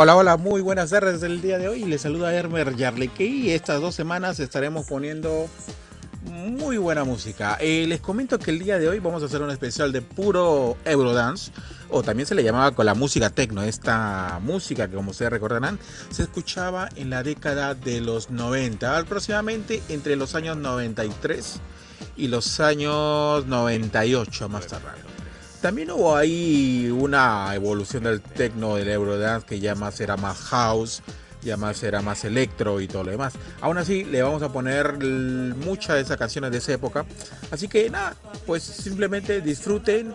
Hola, hola, muy buenas tardes del día de hoy. Les saluda Hermer Yarleke y estas dos semanas estaremos poniendo muy buena música. Eh, les comento que el día de hoy vamos a hacer un especial de puro Eurodance, o también se le llamaba con la música techno. Esta música que, como ustedes recordarán, se escuchaba en la década de los 90, aproximadamente entre los años 93 y los años 98 más tarde. También hubo ahí una evolución del techno, del Eurodance, que ya más era más house, ya más era más electro y todo lo demás. Aún así, le vamos a poner muchas de esas canciones de esa época. Así que nada, pues simplemente disfruten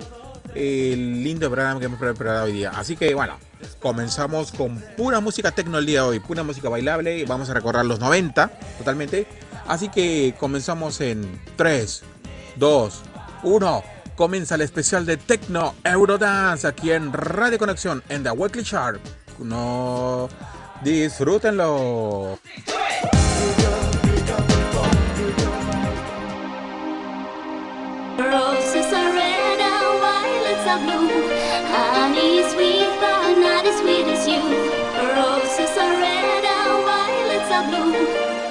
el lindo programa que hemos preparado hoy día. Así que bueno, comenzamos con pura música techno el día de hoy, pura música bailable. Vamos a recorrer los 90 totalmente. Así que comenzamos en 3, 2, 1 comienza el especial de Tecno Eurodance aquí en Radio Conexión en The Weekly Chart. No disfrútenlo. Roses are red and violets are blue. Honey sweet, but not as sweet as you. Roses are red and violets are blue.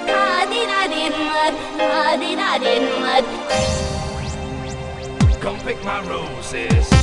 Da di da din mud, da di da din mud. Come pick my roses.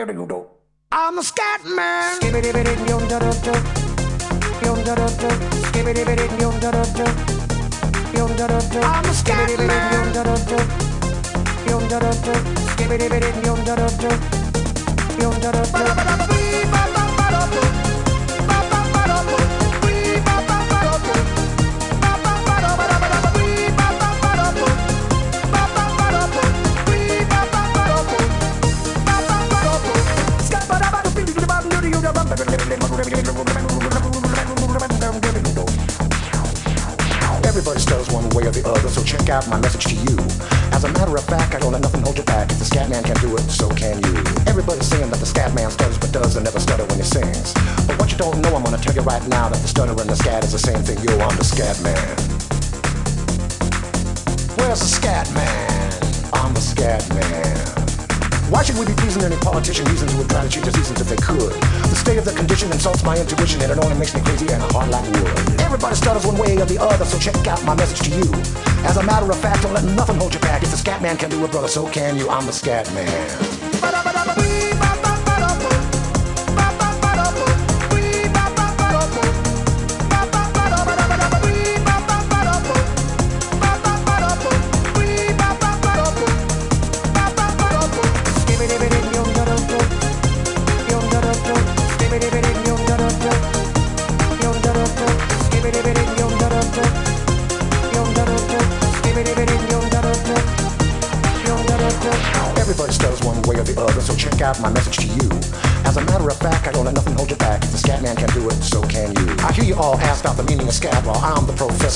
Very good check out my message to you. As a matter of fact, don't let nothing hold you back. If the scat man can do it, brother, so can you. I'm the scat man.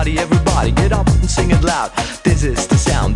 party, everybody get up and sing it loud. This is the sound.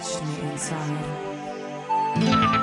touched me inside.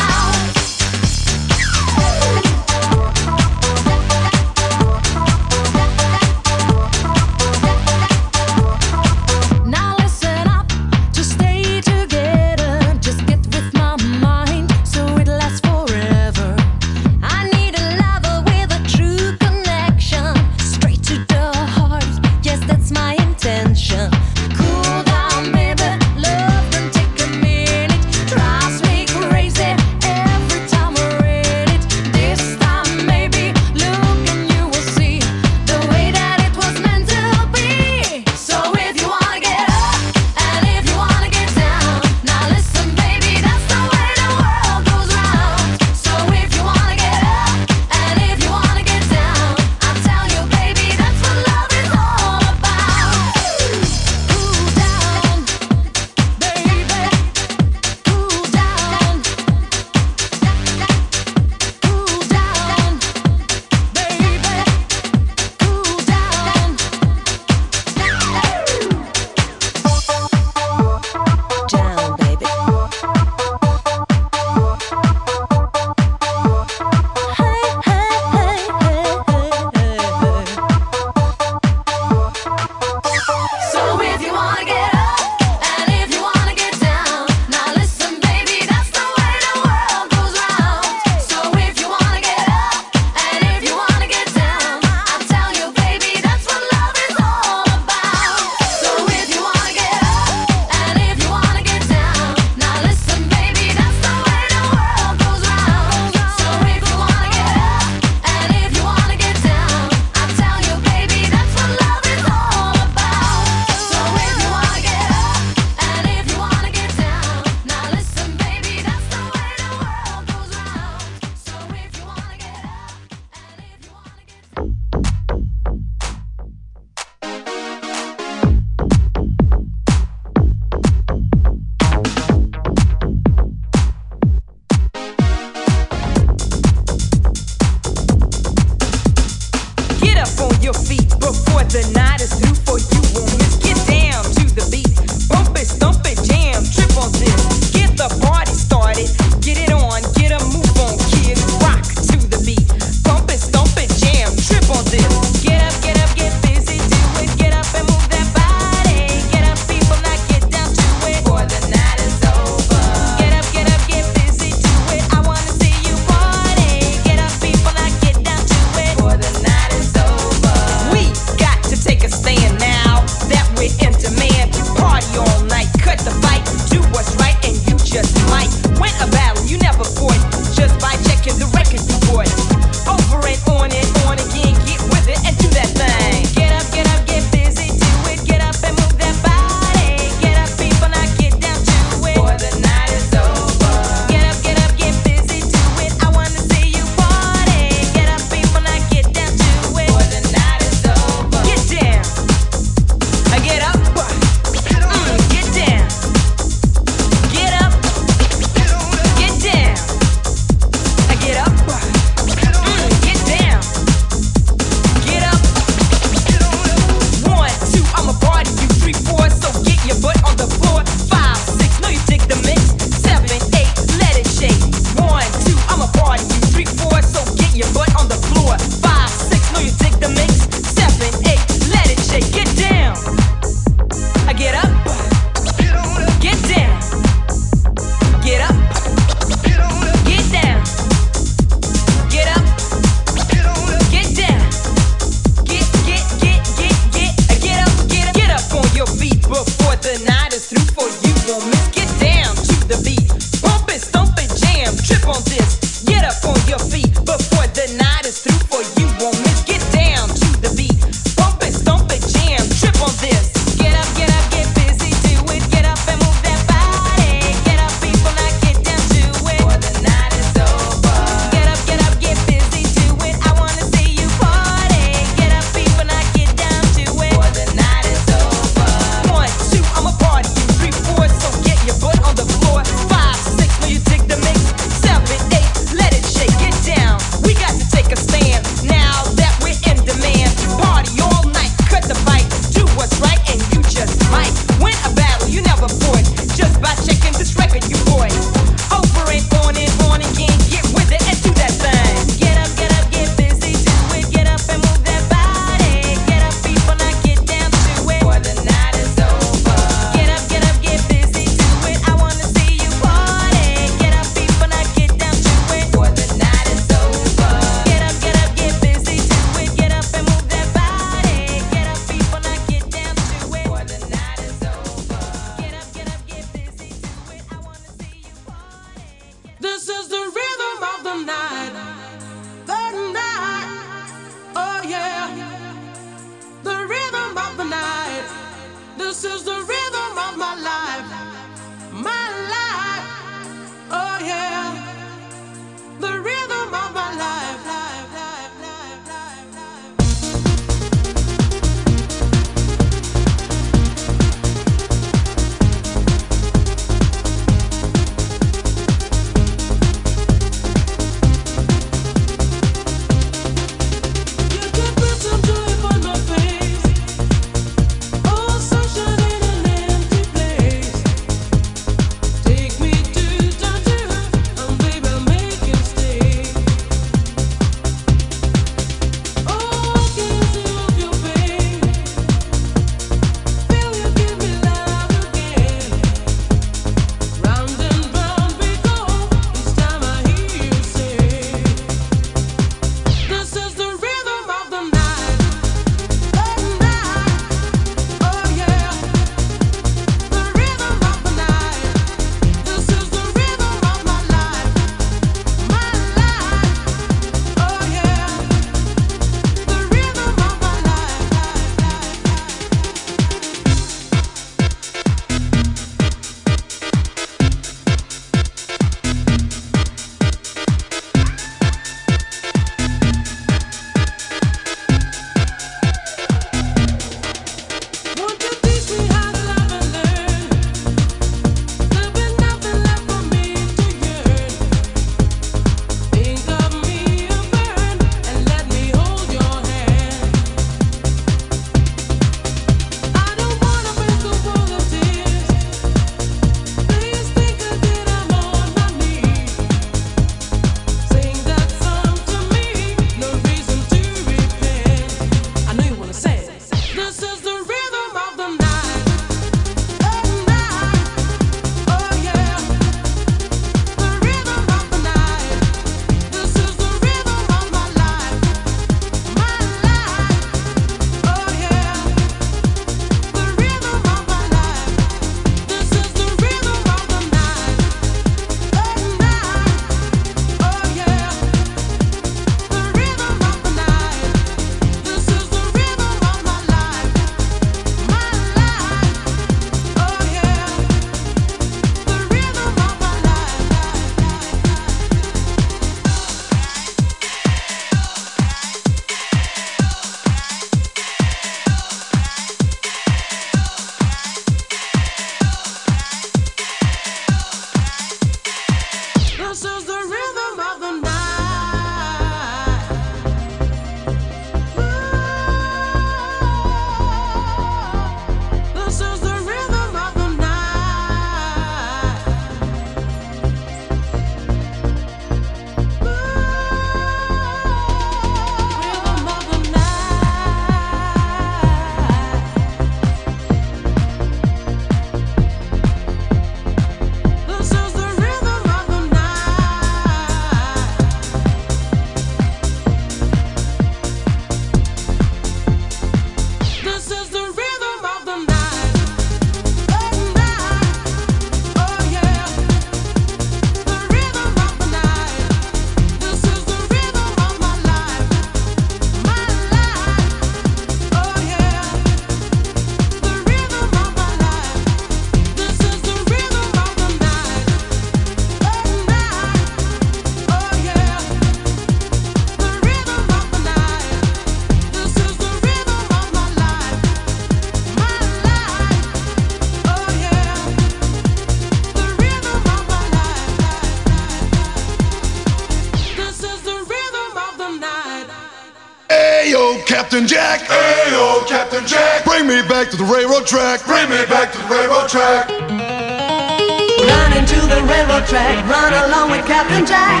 Captain Jack. Ayo, oh, Captain Jack. Bring me back to the railroad track. Bring me back to the railroad track. Run into the railroad track. Run along with Captain Jack.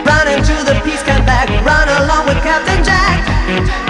Run into the peace camp back. Run along with Captain Jack.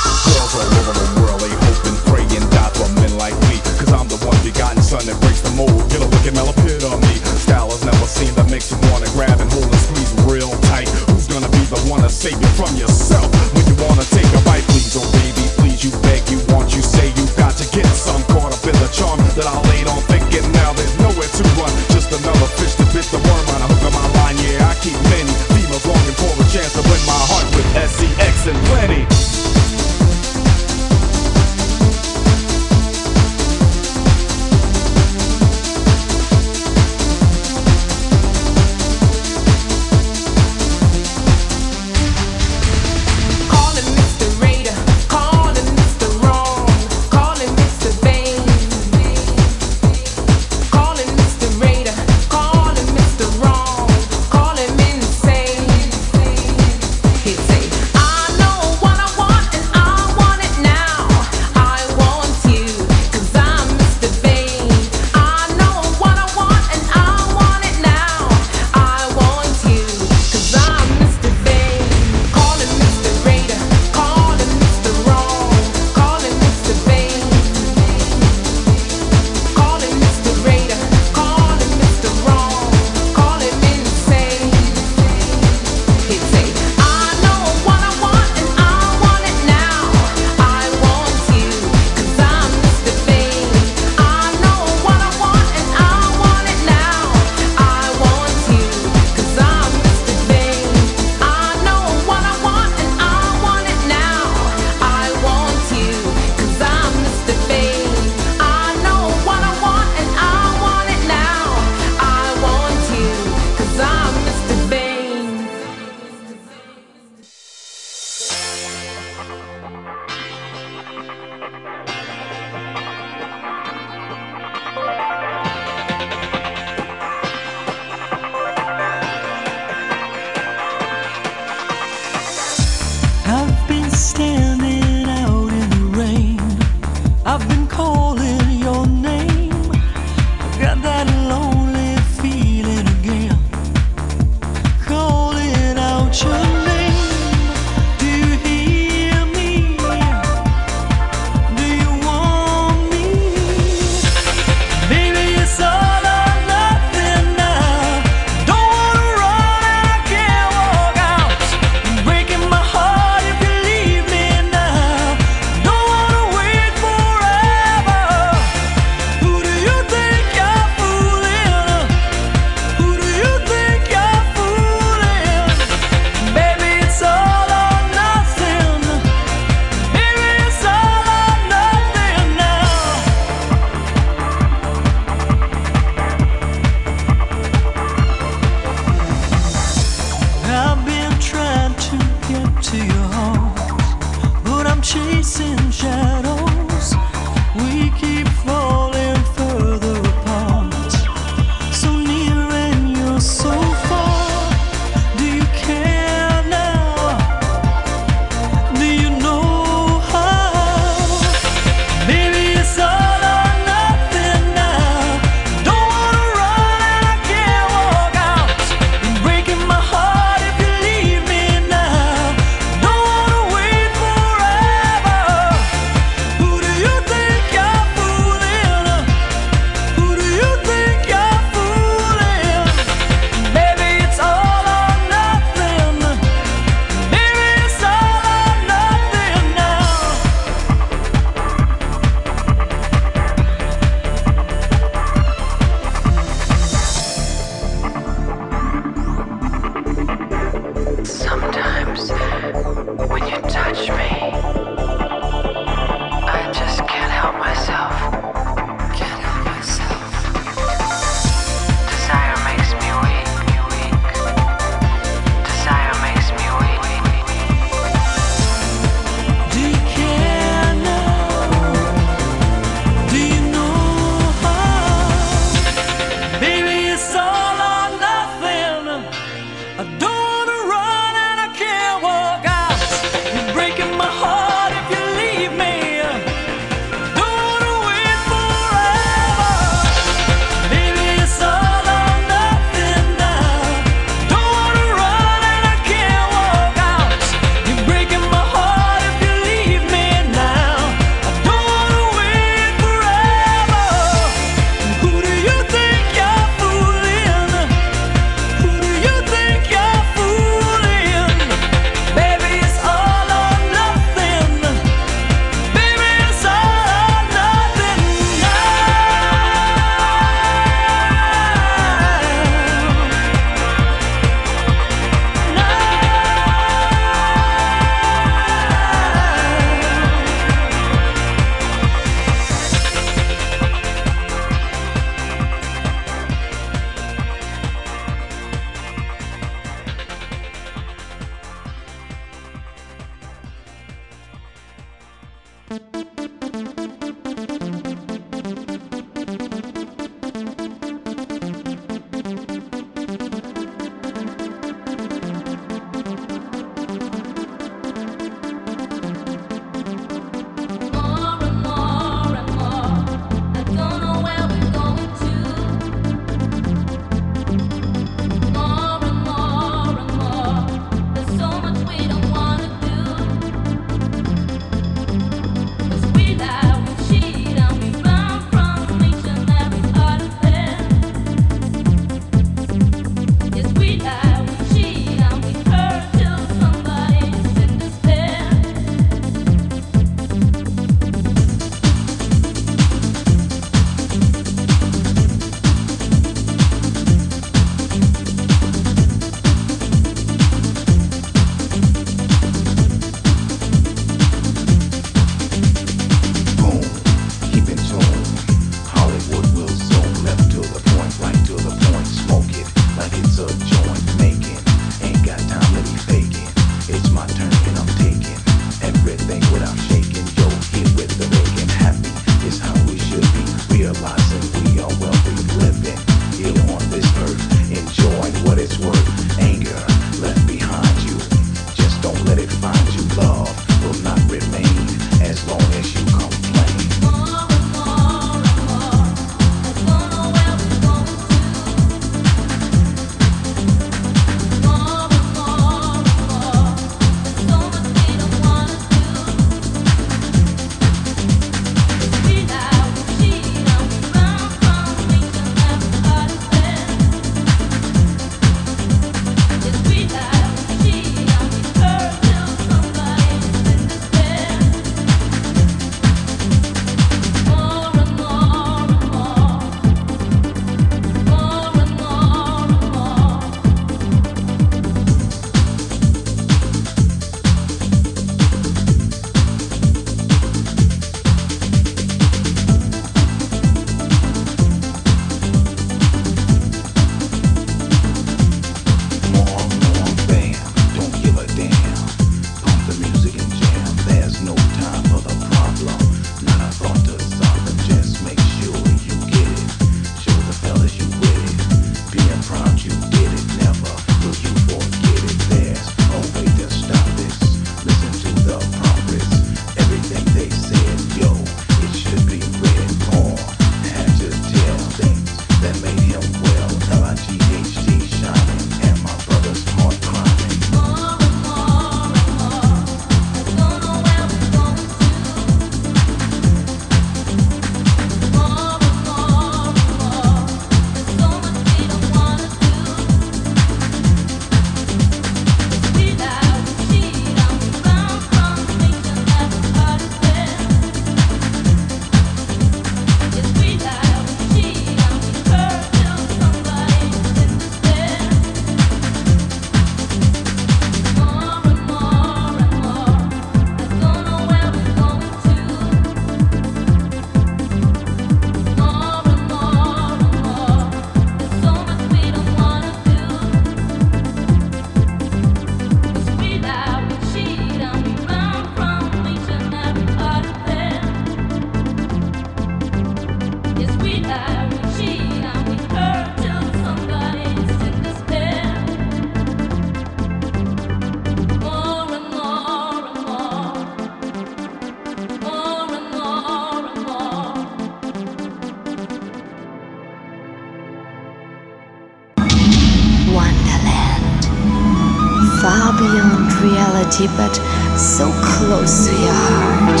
But so close to your heart.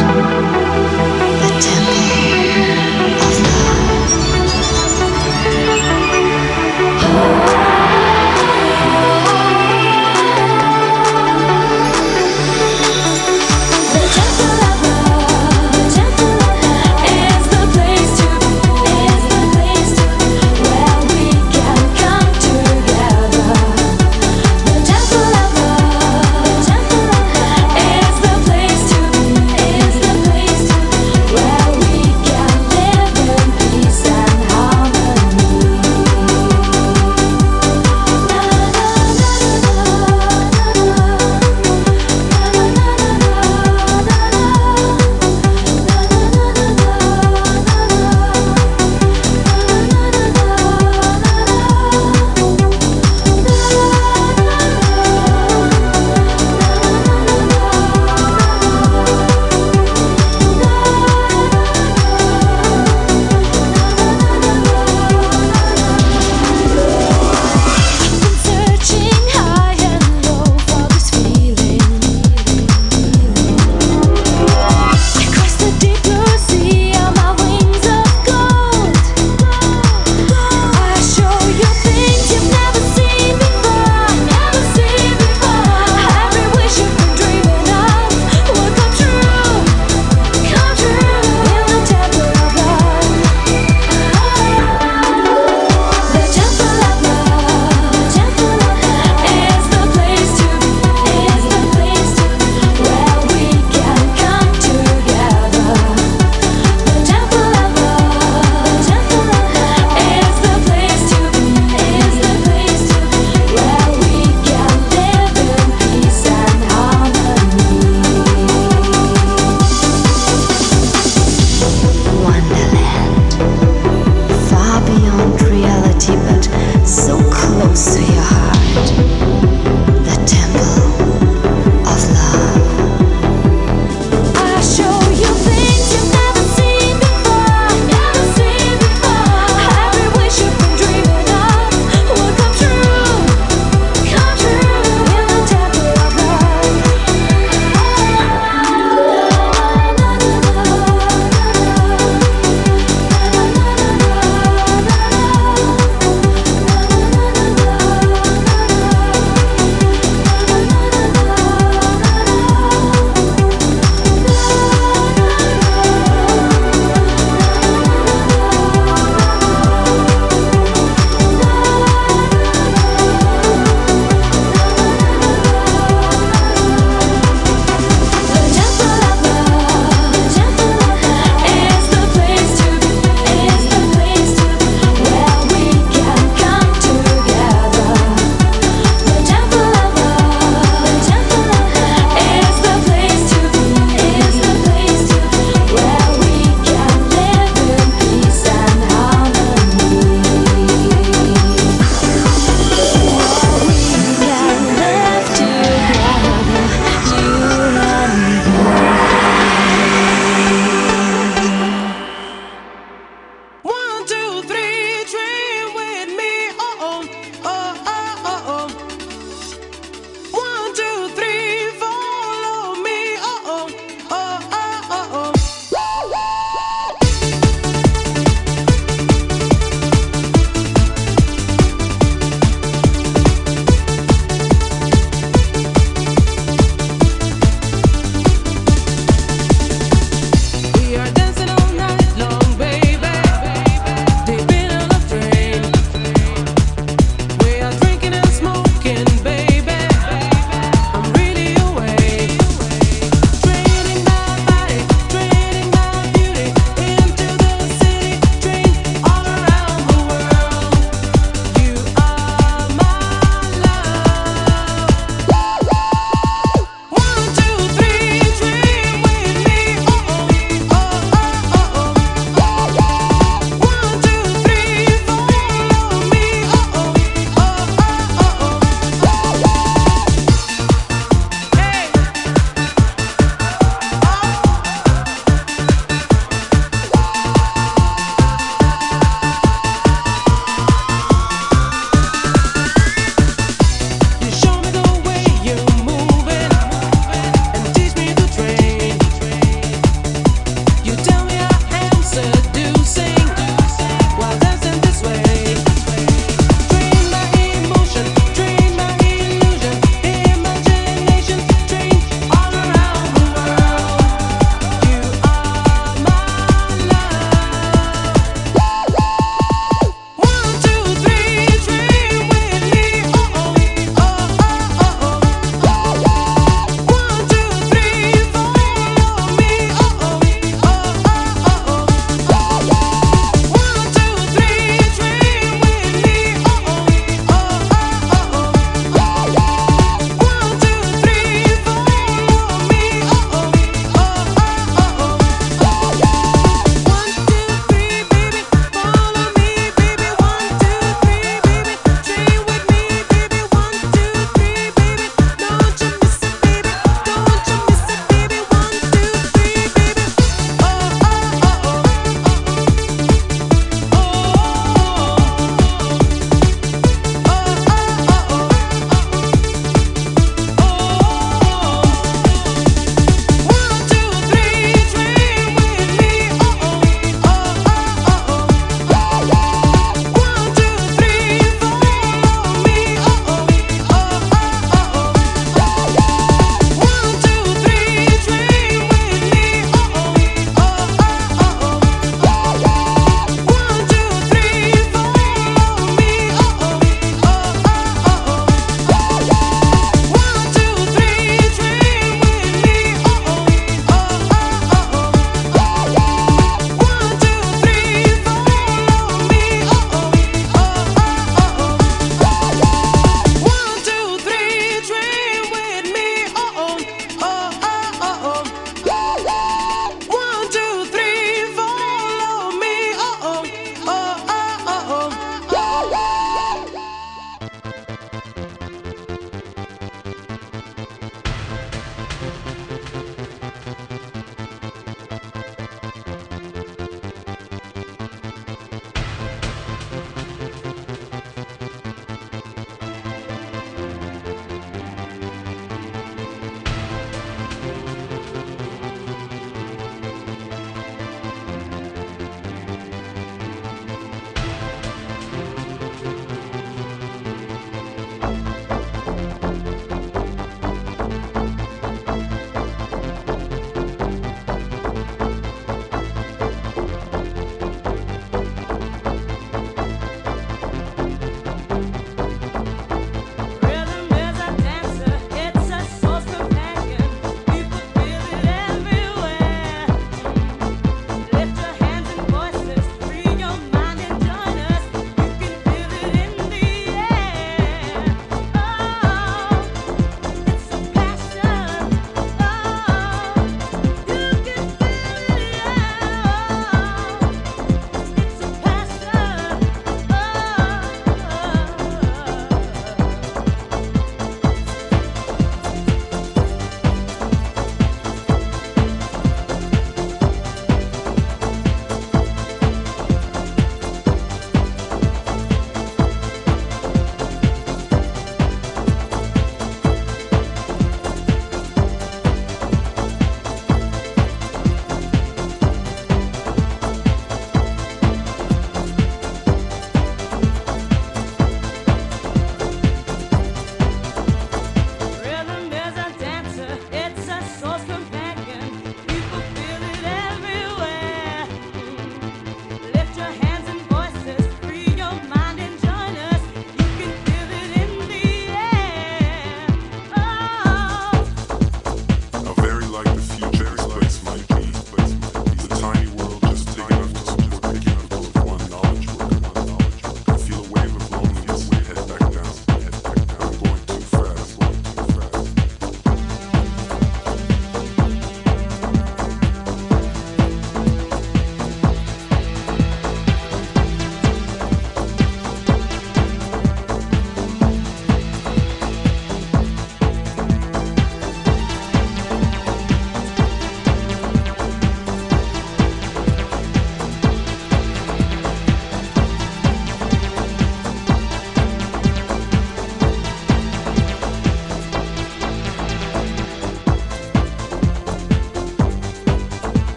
The temple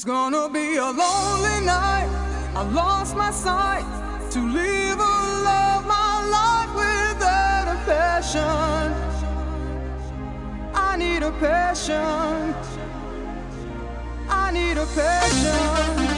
It's gonna be a lonely night. I lost my sight to live a love my life without a passion. I need a passion. I need a passion.